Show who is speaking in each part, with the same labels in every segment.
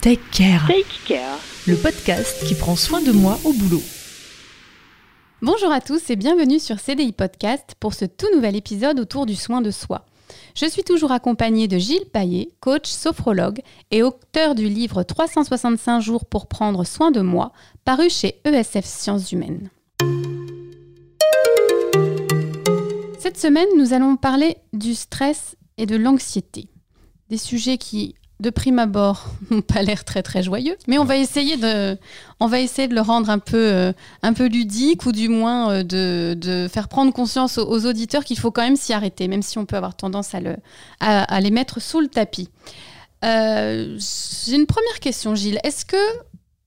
Speaker 1: Take Care,
Speaker 2: Take Care.
Speaker 1: le podcast qui prend soin de moi au boulot.
Speaker 3: Bonjour à tous et bienvenue sur CDI Podcast pour ce tout nouvel épisode autour du soin de soi. Je suis toujours accompagnée de Gilles Paillet, coach sophrologue et auteur du livre 365 jours pour prendre soin de moi, paru chez ESF Sciences Humaines. Cette semaine, nous allons parler du stress et de l'anxiété. Des sujets qui, de prime abord, n'ont pas l'air très très joyeux, mais on va essayer de, on va de le rendre un peu, euh, un peu ludique ou du moins euh, de, faire prendre conscience aux, auditeurs qu'il faut quand même s'y arrêter, même si on peut avoir tendance à, le, les mettre sous le tapis. Euh, J'ai une première question, Gilles. Est-ce que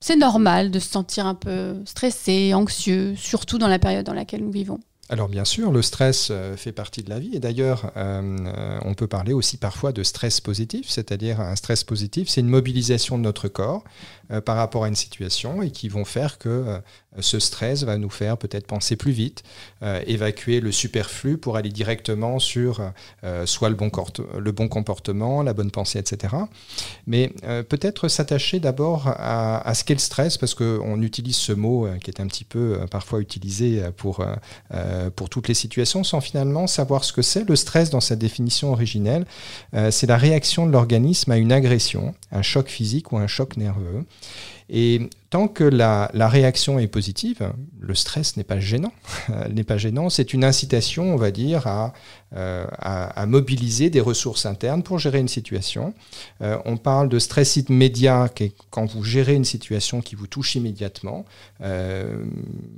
Speaker 3: c'est normal de se sentir un peu stressé, anxieux, surtout dans la période dans laquelle nous vivons?
Speaker 4: Alors bien sûr, le stress euh, fait partie de la vie. Et d'ailleurs, euh, euh, on peut parler aussi parfois de stress positif, c'est-à-dire un stress positif, c'est une mobilisation de notre corps par rapport à une situation et qui vont faire que ce stress va nous faire peut-être penser plus vite, euh, évacuer le superflu pour aller directement sur euh, soit le bon, comportement, la bonne pensée, etc. Mais euh, peut-être s'attacher d'abord à, ce qu'est le stress, parce qu'on utilise ce mot qui est un petit peu parfois utilisé pour, toutes les situations, sans finalement savoir ce que c'est. Le stress, dans sa définition originelle, c'est la réaction de l'organisme à une agression, un choc physique ou un choc nerveux. Et tant que la, réaction est positive, le stress n'est pas gênant. n'est pas gênant. C'est une incitation, on va dire, à, euh, mobiliser des ressources internes pour gérer une situation. Euh, on parle de stress immédiat, quand vous gérez une situation qui vous touche immédiatement. Euh,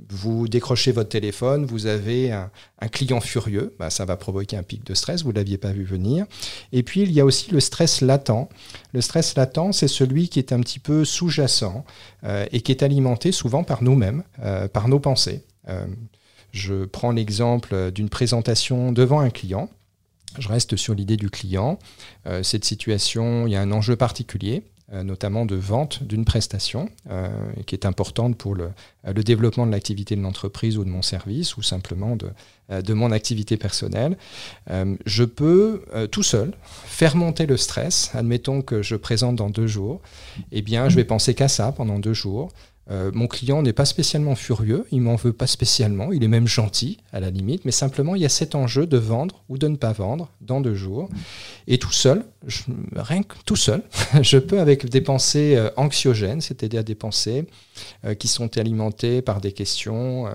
Speaker 4: vous décrochez votre téléphone, vous avez un, un client furieux, bah, ça va provoquer un pic de stress, vous ne l'aviez pas vu venir. Et puis il y a aussi le stress latent. Le stress latent, c'est celui qui est un petit peu sous-jacent euh, et qui est alimenté souvent par nous-mêmes, euh, par nos pensées. Euh, je prends l'exemple d'une présentation devant un client. Je reste sur l'idée du client. Cette situation, il y a un enjeu particulier, notamment de vente d'une prestation, euh, qui est importante pour le, euh, le développement de l'activité de l'entreprise ou de mon service, ou simplement de, euh, de mon activité personnelle. Euh, je peux, euh, tout seul, faire monter le stress. Admettons que je présente dans deux jours. Eh bien, je vais penser qu'à ça pendant deux jours. Euh, mon client n'est pas spécialement furieux, il m'en veut pas spécialement, il est même gentil à la limite, mais simplement il y a cet enjeu de vendre ou de ne pas vendre dans deux jours. Et tout seul, rien que tout seul, je peux avec des pensées euh, anxiogènes, c'est-à-dire des pensées euh, qui sont alimentées par des questions.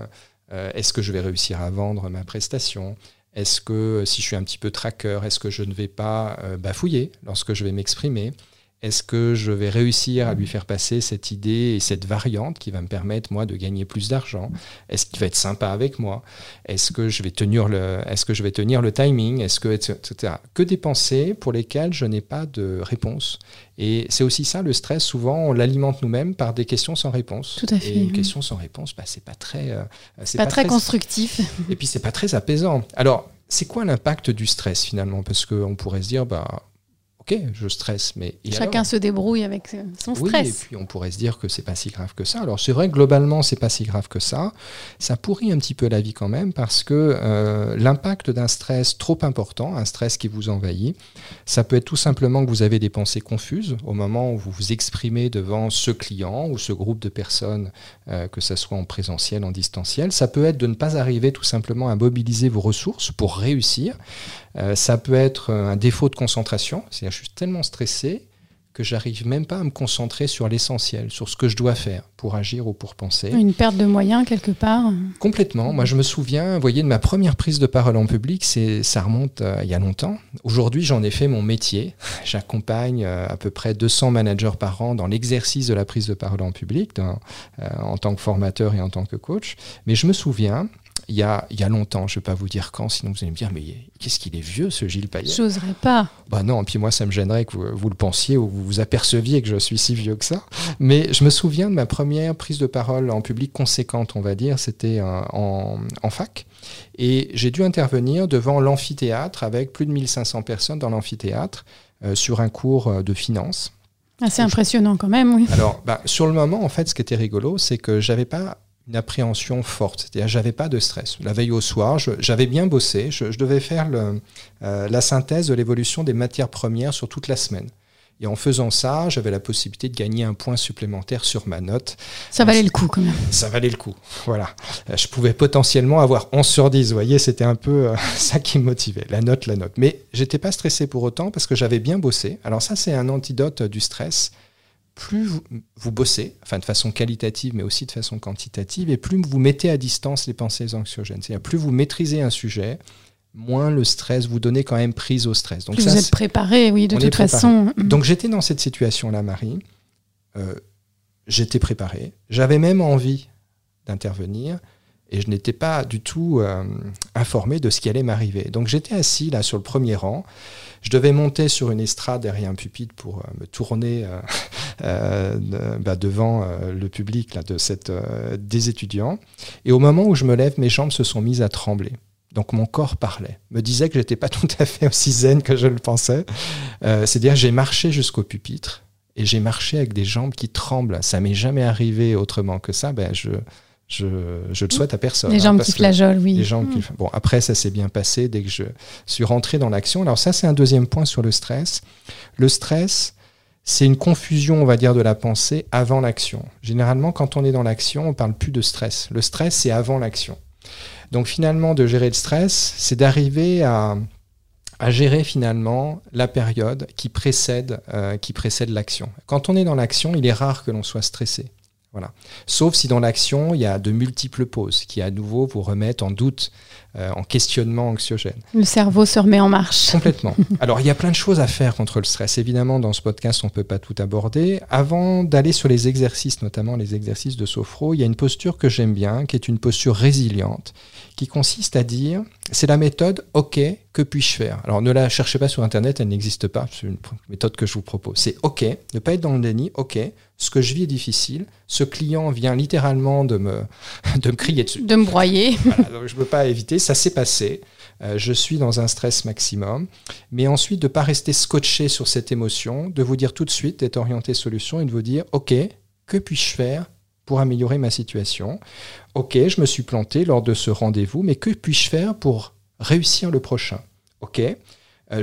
Speaker 4: est-ce que je vais réussir à vendre ma prestation? Est-ce que si je suis un petit peu tracker, est-ce que je ne vais pas bafouiller lorsque je vais m'exprimer? Est-ce que je vais réussir à lui faire passer cette idée et cette variante qui va me permettre, moi, de gagner plus d'argent? Est-ce qu'il va être sympa avec moi? Est-ce que je vais tenir le, est-ce que je vais tenir le timing? Est-ce que, etc. Que des pensées pour lesquelles je n'ai pas de réponse. Et c'est aussi ça, le stress, souvent, on l'alimente nous-mêmes par des questions sans réponse.
Speaker 3: Tout à fait,
Speaker 4: Et une
Speaker 3: oui.
Speaker 4: question sans réponse, bah, c'est pas très... euh,
Speaker 3: C'est pas, très constructif.
Speaker 4: et puis c'est pas très apaisant. Alors, c'est quoi l'impact du stress finalement? Parce qu'on pourrait se dire, bah, ok, je stresse, mais
Speaker 3: Chacun se débrouille avec son
Speaker 4: oui,
Speaker 3: stress.
Speaker 4: et puis on pourrait se dire que c'est pas si grave que ça. Alors c'est vrai que globalement c'est pas si grave que ça. Ça pourrit un petit peu la vie quand même parce que euh, l'impact d'un stress trop important, un stress qui vous envahit, ça peut être tout simplement que vous avez des pensées confuses au moment où vous vous exprimez devant ce client ou ce groupe de personnes, euh, que ça soit en présentiel, en distanciel. Ça peut être de ne pas arriver tout simplement à mobiliser vos ressources pour réussir. Euh, ça peut être un défaut de concentration, je suis tellement stressé que j'arrive même pas à me concentrer sur l'essentiel, sur ce que je dois faire pour agir ou pour penser.
Speaker 3: Une perte de moyens quelque part.
Speaker 4: Complètement. Moi, je me souviens, vous voyez, de ma première prise de parole en public, c'est, ça remonte euh, il y a longtemps. Aujourd'hui, j'en ai fait mon métier. J'accompagne euh, à peu près 200 managers par an dans l'exercice de la prise de parole en public, dans- euh, en tant que formateur et en tant que coach. Mais je me souviens, il y a, il y a longtemps, je ne vais pas vous dire quand, sinon vous allez me dire, mais qu'est-ce qu'il est vieux ce Gilles Payet?
Speaker 3: J'oserais pas.
Speaker 4: bah non, et puis moi ça me gênerait que vous, vous le pensiez ou vous vous aperceviez que je suis si vieux que ça. Mais je me souviens de ma première prise de parole en public conséquente, on va dire, c'était euh, en, en fac. Et j'ai dû intervenir devant l'amphithéâtre avec plus de 1500 personnes dans l'amphithéâtre euh, sur un cours euh, de finance.
Speaker 3: Assez impressionnant quand même, oui.
Speaker 4: Alors, bah, sur le moment, en fait, ce qui était rigolo, c'est que j'avais pas une appréhension forte. C'est-à-dire, j'avais pas de stress. La veille au soir, j'avais bien bossé. Je, je devais faire le, euh, la synthèse de l'évolution des matières premières sur toute la semaine. Et en faisant ça, j'avais la possibilité de gagner un point supplémentaire sur ma note.
Speaker 3: Ça valait le coup quand même.
Speaker 4: Ça valait le coup, voilà. Euh, je pouvais potentiellement avoir 11 sur 10, vous voyez, c'était un peu euh, ça qui me motivait, la note, la note. Mais j'étais pas stressé pour autant parce que j'avais bien bossé. Alors ça, c'est un antidote du stress. Plus vous, vous, bossez, enfin de façon qualitative, mais aussi de façon quantitative, et plus vous mettez à distance les pensées anxiogènes. C'est-à-dire plus vous maîtrisez un sujet, moins le stress, vous donnez quand même prise au stress.
Speaker 3: Donc vous êtes préparé, oui, de toute façon.
Speaker 4: Mm. Donc j'étais dans cette situation-là, Marie. Euh, j'étais préparé. J'avais même envie d'intervenir et je n'étais pas du tout euh, informé de ce qui allait m'arriver. Donc j'étais assis là sur le premier rang. Je devais monter sur une estrade derrière un pupitre pour euh, me tourner bah, devant le public là, de cette, des étudiants. Et au moment où je me lève, mes jambes se sont mises à trembler. Donc mon corps parlait, me disait que j'étais pas tout à fait aussi zen que je le pensais. Euh, c'est-à-dire j'ai marché jusqu'au pupitre et j'ai marché avec des jambes qui tremblent. Ça m'est jamais arrivé autrement que ça. Ben je, je, je le souhaite à personne.
Speaker 3: Les hein, jambes qui flageolent, oui.
Speaker 4: Les qui... Mm. Bon, après, ça s'est bien passé dès que je suis rentré dans l'action. Alors ça, c'est un deuxième point sur le stress. Le stress, c'est une confusion, on va dire, de la pensée avant l'action. Généralement, quand on est dans l'action, on parle plus de stress. Le stress, c'est avant l'action. Donc finalement, de gérer le stress, c'est d'arriver à, gérer finalement la période qui précède, euh, qui précède l'action. Quand on est dans l'action, il est rare que l'on soit stressé. Voilà. Sauf si dans l'action, il y a de multiples pauses qui à nouveau vous remettent en doute, euh, en questionnement anxiogène.
Speaker 3: Le cerveau se remet en marche.
Speaker 4: Complètement. Alors il y a plein de choses à faire contre le stress. Évidemment, dans ce podcast, on ne peut pas tout aborder. Avant d'aller sur les exercices, notamment les exercices de sophro, il y a une posture que j'aime bien, qui est une posture résiliente, qui consiste à dire, c'est la méthode OK, que puis-je faire? Alors ne la cherchez pas sur Internet, elle n'existe pas, c'est une méthode que je vous propose. C'est OK, ne pas être dans le déni, OK, ce que je vis est difficile, ce client vient littéralement de me, de me crier dessus.
Speaker 3: De me broyer.
Speaker 4: je ne peux pas éviter, ça s'est passé, euh, je suis dans un stress maximum, mais ensuite de ne pas rester scotché sur cette émotion, de vous dire tout de suite, d'être orienté solution et de vous dire, OK, que puis-je faire pour améliorer ma situation. Ok, je me suis planté lors de ce rendez-vous, mais que puis-je faire pour réussir le prochain? Ok, euh,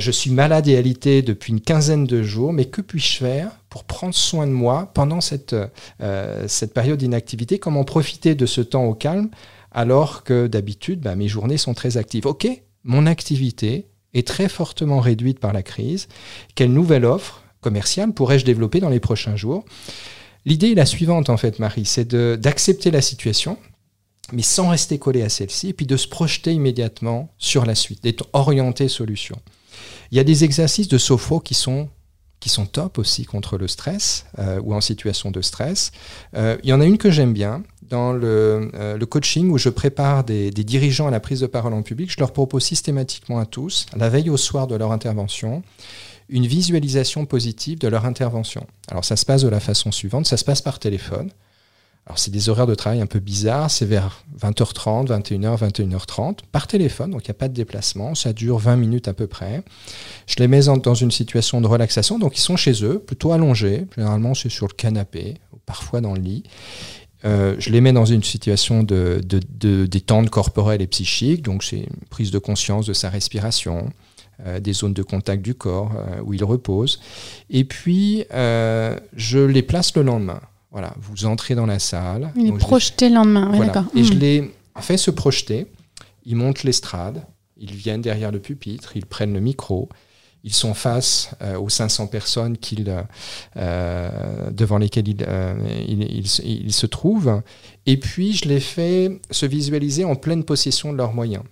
Speaker 4: je suis malade et alité depuis une quinzaine de jours, mais que puis-je faire pour prendre soin de moi pendant cette, euh, période d'inactivité? Comment profiter de ce temps au calme alors que d'habitude, bah, mes journées sont très actives? Ok, mon activité est très fortement réduite par la crise. Quelle nouvelle offre commerciale pourrais-je développer dans les prochains jours? L'idée est la suivante, en fait, Marie, c'est d'accepter la situation, mais sans rester collé à celle-ci, et puis de se projeter immédiatement sur la suite, d'être orienté solution. Il y a des exercices de sophro qui sont qui sont top aussi contre le stress euh, ou en situation de stress. Euh, il y en a une que j'aime bien dans le, euh, le, coaching où je prépare des, des, dirigeants à la prise de parole en public. Je leur propose systématiquement à tous, la veille au soir de leur intervention, une visualisation positive de leur intervention. Alors ça se passe de la façon suivante, ça se passe par téléphone. Alors c'est des horaires de travail un peu bizarres, c'est vers 20h30, 21h, 21h30, par téléphone, donc il n'y a pas de déplacement, ça dure 20 minutes à peu près. Je les mets dans une situation de relaxation, donc ils sont chez eux, plutôt allongés, généralement c'est sur le canapé, ou parfois dans le lit. Euh, je les mets dans une situation de, de détente corporelle et psychique, donc c'est une prise de conscience de sa respiration, des zones de contact du corps euh, où ils reposent. Et puis, euh, je les place le lendemain. Voilà, vous entrez dans la salle.
Speaker 3: Il est projeté le lendemain, d'accord.
Speaker 4: Et je hmm. les fais se projeter. Ils montent l'estrade, ils viennent derrière le pupitre, ils prennent le micro, ils sont face aux 500 personnes devant lesquelles ils, se trouvent. Et puis, je les fais se visualiser en pleine possession de leurs moyens.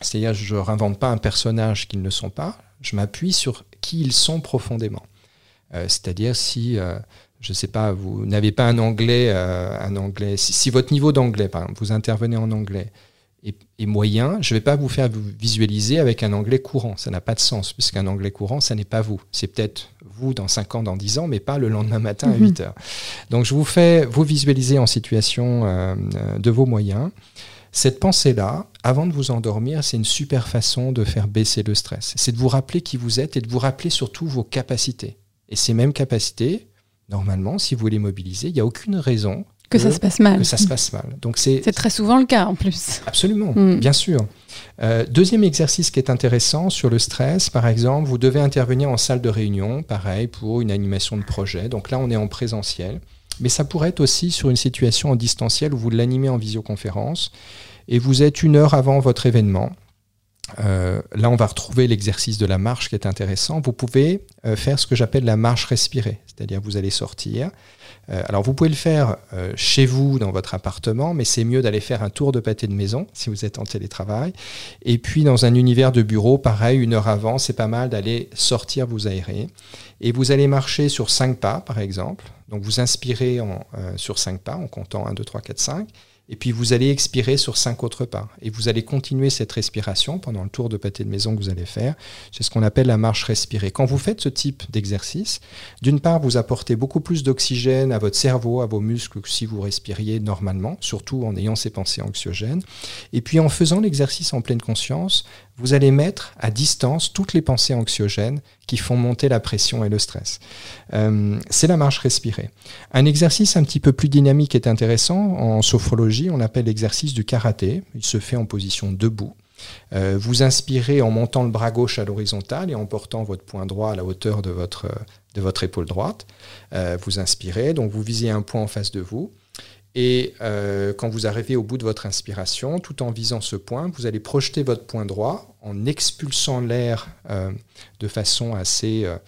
Speaker 4: C'est-à-dire, je ne réinvente pas un personnage qu'ils ne sont pas, je m'appuie sur qui ils sont profondément. Euh, c'est-à-dire, si, euh, je ne sais pas, vous n'avez pas un anglais, euh, un anglais si, votre niveau d'anglais, par exemple, vous intervenez en anglais, est, moyen, je ne vais pas vous faire visualiser avec un anglais courant. Ça n'a pas de sens, puisqu'un anglais courant, ça n'est pas vous. C'est peut-être vous dans 5 ans, dans 10 ans, mais pas le lendemain matin à 8 mhm. heures. Donc, je vous fais vous visualiser en situation de vos moyens. Cette pensée-là, avant de vous endormir, c'est une super façon de faire baisser le stress. C'est de vous rappeler qui vous êtes et de vous rappeler surtout vos capacités. Et ces mêmes capacités, normalement, si vous les mobilisez, il n'y a aucune raison
Speaker 3: que, ça se passe mal.
Speaker 4: Que ça se passe mal. Donc c'est
Speaker 3: très souvent le cas en plus.
Speaker 4: Absolument, mm. bien sûr. Euh, deuxième exercice qui est intéressant sur le stress, par exemple, vous devez intervenir en salle de réunion, pareil, pour une animation de projet. Donc là, on est en présentiel. Mais ça pourrait être aussi sur une situation en distanciel où vous l'animez en visioconférence et vous êtes une heure avant votre événement. Euh, là, on va retrouver l'exercice de la marche qui est intéressant. Vous pouvez euh, faire ce que j'appelle la marche respirée, c'est-à-dire vous allez sortir. Euh, alors, vous pouvez le faire chez vous, dans votre appartement, mais c'est mieux d'aller faire un tour de pâté de maison si vous êtes en télétravail. Et puis, dans un univers de bureau, pareil, une heure avant, c'est pas mal d'aller sortir, vous aérer. Et vous allez marcher sur cinq pas, par exemple. Donc, vous inspirez sur cinq pas en comptant 1, 2, 3, 4, 5. Et puis vous allez expirer sur cinq autres pas. Et vous allez continuer cette respiration pendant le tour de pâté de maison que vous allez faire. C'est ce qu'on appelle la marche respirée. Quand vous faites ce type d'exercice, d'une part, vous apportez beaucoup plus d'oxygène à votre cerveau, à vos muscles que si vous respiriez normalement, surtout en ayant ces pensées anxiogènes. Et puis en faisant l'exercice en pleine conscience, vous allez mettre à distance toutes les pensées anxiogènes qui font monter la pression et le stress. Euh, c'est la marche respirée. Un exercice un petit peu plus dynamique est intéressant. En sophrologie, on appelle l'exercice du karaté. Il se fait en position debout. Euh, vous inspirez en montant le bras gauche à l'horizontale et en portant votre poing droit à la hauteur de votre, de votre épaule droite. Euh, vous inspirez, donc vous visez un point en face de vous. Et euh, quand vous arrivez au bout de votre inspiration, tout en visant ce point, vous allez projeter votre point droit en expulsant l'air euh, de façon assez, euh,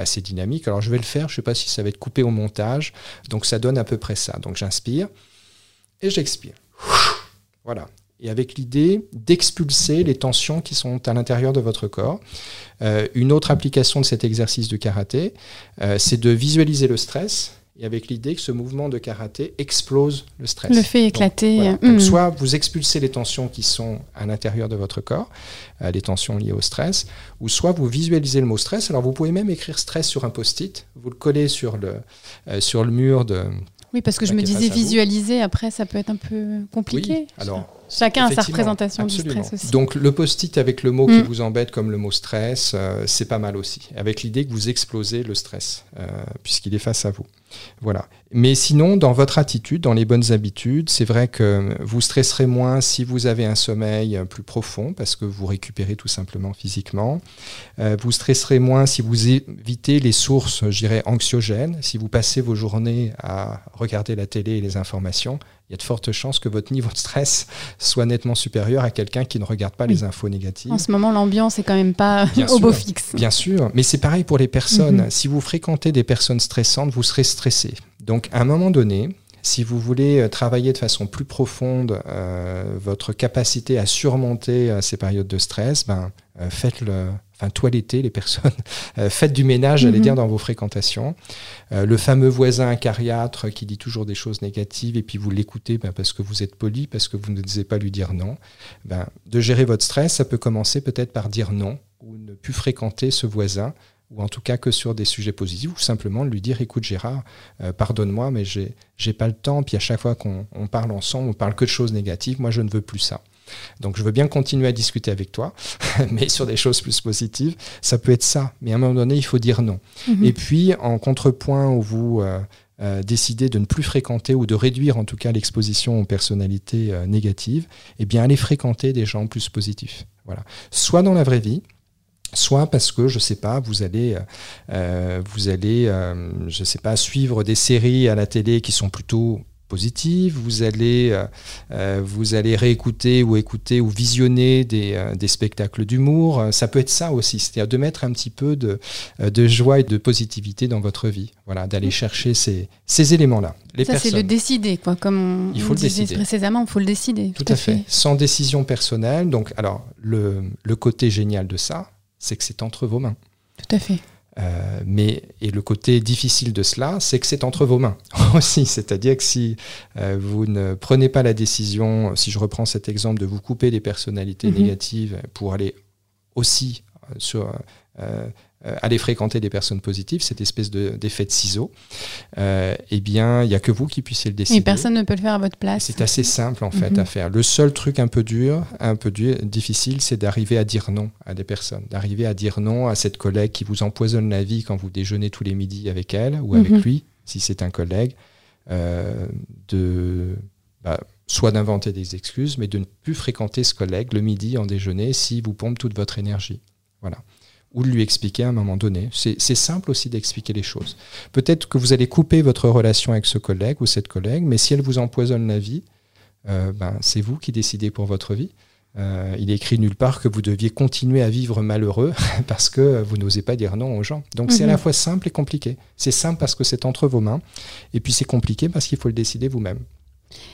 Speaker 4: assez dynamique. Alors je vais le faire, je ne sais pas si ça va être coupé au montage, donc ça donne à peu près ça. Donc j'inspire et j'expire. Voilà. Et avec l'idée d'expulser les tensions qui sont à l'intérieur de votre corps. une autre application de cet exercice de karaté, c'est de visualiser le stress et avec l'idée que ce mouvement de karaté explose le stress.
Speaker 3: Le fait éclater.
Speaker 4: Donc, hmm. soit vous expulsez les tensions qui sont à l'intérieur de votre corps, euh, les tensions liées au stress, ou soit vous visualisez le mot stress. Alors vous pouvez même écrire stress sur un post-it, vous le collez sur le, euh, sur le mur de...
Speaker 3: Oui, parce que je me disais visualiser, après ça peut être un peu compliqué.
Speaker 4: Oui, alors
Speaker 3: Chacun a sa représentation du stress aussi.
Speaker 4: Donc le post-it avec le mot qui mm. vous embête comme le mot stress, euh, c'est pas mal aussi, avec l'idée que vous explosez le stress, euh, puisqu'il est face à vous. Voilà. Mais sinon, dans votre attitude, dans les bonnes habitudes, c'est vrai que vous stresserez moins si vous avez un sommeil plus profond, parce que vous récupérez tout simplement physiquement. Euh, vous stresserez moins si vous évitez les sources, je dirais, anxiogènes, si vous passez vos journées à regarder la télé et les informations il y a de fortes chances que votre niveau de stress soit nettement supérieur à quelqu'un qui ne regarde pas les infos négatives.
Speaker 3: En ce moment, l'ambiance est quand même pas au beau fixe.
Speaker 4: Bien sûr, mais c'est pareil pour les personnes. Mhm. Si vous fréquentez des personnes stressantes, vous serez stressé. Donc, à un moment donné, si vous voulez euh, travailler de façon plus profonde euh, votre capacité à surmonter euh, ces périodes de stress, ben, faites-le enfin toiletter les personnes, faites du ménage, j'allais mhm. dire, dans vos fréquentations. le fameux voisin acariâtre qui dit toujours des choses négatives et puis vous l'écoutez ben, parce que vous êtes poli, parce que vous ne devez pas lui dire non. Ben, de gérer votre stress, ça peut commencer peut-être par dire non ou ne plus fréquenter ce voisin ou en tout cas que sur des sujets positifs, ou simplement lui dire écoute Gérard, euh, pardonne-moi, mais j'ai, j'ai pas le temps, puis à chaque fois qu'on parle ensemble, on parle que de choses négatives, moi je ne veux plus ça. Donc je veux bien continuer à discuter avec toi, mais sur des choses plus positives, ça peut être ça. Mais à un moment donné, il faut dire non. Mhm. Et puis, en contrepoint où vous euh, euh, décidez de ne plus fréquenter ou de réduire en tout cas l'exposition aux personnalités négatives, eh bien allez fréquenter des gens plus positifs. Voilà. Soit dans la vraie vie, soit parce que je sais pas vous allez euh, vous allez euh, je sais pas suivre des séries à la télé qui sont plutôt vous allez euh, vous allez réécouter ou écouter ou visionner des, des spectacles d'humour ça peut être ça aussi c'est-à-dire de mettre un petit peu de, de joie et de positivité dans votre vie voilà d'aller chercher ces, ces éléments là
Speaker 3: les ça c'est le décider quoi comme il faut le décider précédemment il faut le décider
Speaker 4: tout, à, fait. fait. sans décision personnelle donc alors le, le côté génial de ça c'est que c'est entre vos mains.
Speaker 3: Tout à fait.
Speaker 4: Euh, mais et le côté difficile de cela, c'est que c'est entre vos mains aussi. C'est-à-dire que si euh, vous ne prenez pas la décision, si je reprends cet exemple de vous couper des personnalités mhm. négatives pour aller aussi euh, sur euh, aller fréquenter des personnes positives, cette espèce d'effet de, ciseau, euh, eh bien, il n'y a que vous qui puissiez le décider.
Speaker 3: Et personne ne peut le faire à votre place.
Speaker 4: C'est assez simple, en fait, mhm. à faire. Le seul truc un peu dur, un peu dur, difficile, c'est d'arriver à dire non à des personnes, d'arriver à dire non à cette collègue qui vous empoisonne la vie quand vous déjeunez tous les midis avec elle ou avec mhm. lui, si c'est un collègue. de bah, soit d'inventer des excuses, mais de ne plus fréquenter ce collègue le midi en déjeuner si vous pompe toute votre énergie. Voilà. Ou de lui expliquer à un moment donné. C'est simple aussi d'expliquer les choses. Peut-être que vous allez couper votre relation avec ce collègue ou cette collègue, mais si elle vous empoisonne la vie, euh, ben, c'est vous qui décidez pour votre vie. Euh, il est écrit nulle part que vous deviez continuer à vivre malheureux parce que vous n'osez pas dire non aux gens. Donc c'est à la mhm. fois simple et compliqué. C'est simple parce que c'est entre vos mains, et puis c'est compliqué parce qu'il faut le décider vous-même.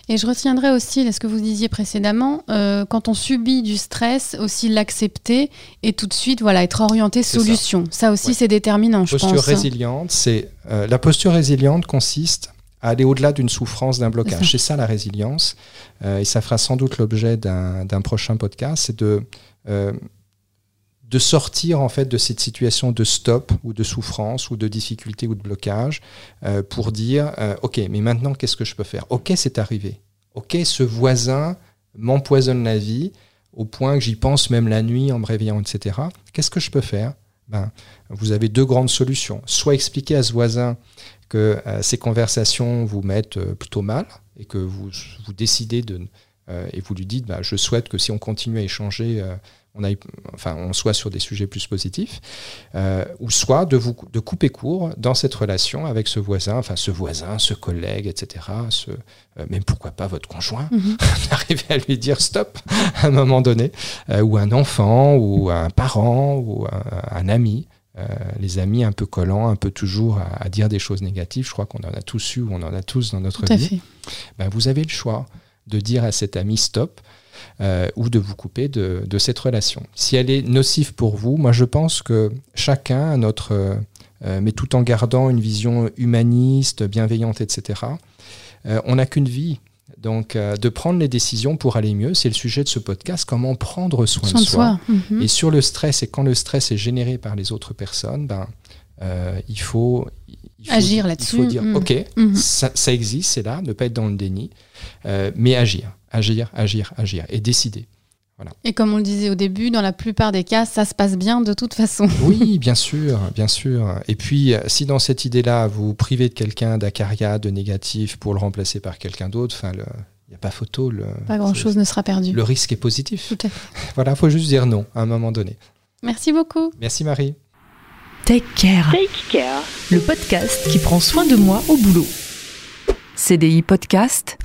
Speaker 3: Et je retiendrai aussi ce que vous disiez précédemment, euh, quand on subit du stress, aussi l'accepter et tout de suite voilà être orienté solution. Ça, aussi c'est déterminant,
Speaker 4: je
Speaker 3: pense.
Speaker 4: Résiliente, c'est euh, la posture résiliente consiste à aller au-delà d'une souffrance, d'un blocage. C'est ça. la résilience, euh, et ça fera sans doute l'objet d'un prochain podcast, c'est de de sortir en fait de cette situation de stop ou de souffrance ou de difficulté ou de blocage euh, pour dire euh, ok mais maintenant qu'est-ce que je peux faire? Ok c'est arrivé. Ok ce voisin m'empoisonne la vie au point que j'y pense même la nuit en me réveillant etc qu'est-ce que je peux faire? Ben, vous avez deux grandes solutions. Soit expliquer à ce voisin que euh, ces conversations vous mettent plutôt mal et que vous, vous décidez de et vous lui dites ben, je souhaite que si on continue à échanger on, enfin, on soit sur des sujets plus positifs, euh, ou soit de, vous, de couper court dans cette relation avec ce voisin, enfin ce voisin, ce collègue, etc. Ce, euh, même pourquoi pas votre conjoint, mm arriver à lui dire stop à un moment donné, euh, ou un enfant, ou un parent, ou un, ami. les amis un peu collants, un peu toujours à, dire des choses négatives, je crois qu'on en a tous eu, on en a tous dans notre vie. Ben, vous avez le choix de dire à cet ami stop, euh, ou de vous couper de, cette relation. Si elle est nocive pour vous, moi je pense que chacun a notre... Euh, mais tout en gardant une vision humaniste, bienveillante, etc. Euh, on n'a qu'une vie. Donc, de prendre les décisions pour aller mieux, c'est le sujet de ce podcast, comment prendre soin, de soi. Mhm. Et sur le stress, et quand le stress est généré par les autres personnes, ben, il faut,
Speaker 3: agir là-dessus.
Speaker 4: Il faut dire, mhm. OK, mhm. ça, ça, existe, c'est là, ne pas être dans le déni, mais agir agir, agir, agir et décider. Voilà.
Speaker 3: Et comme on le disait au début, dans la plupart des cas, ça se passe bien de toute façon.
Speaker 4: Oui, bien sûr, bien sûr. Et puis, si dans cette idée-là, vous privez de quelqu'un d'acaria, de négatif, pour le remplacer par quelqu'un d'autre, enfin, il n'y a pas photo. Le,
Speaker 3: pas grand-chose ne sera perdu.
Speaker 4: Le risque est positif.
Speaker 3: Tout à fait.
Speaker 4: Voilà, il faut juste dire non à un moment donné.
Speaker 3: Merci beaucoup.
Speaker 4: Merci Marie.
Speaker 1: Take Care. Take Care. Le podcast qui prend soin de moi au boulot. CDI Podcast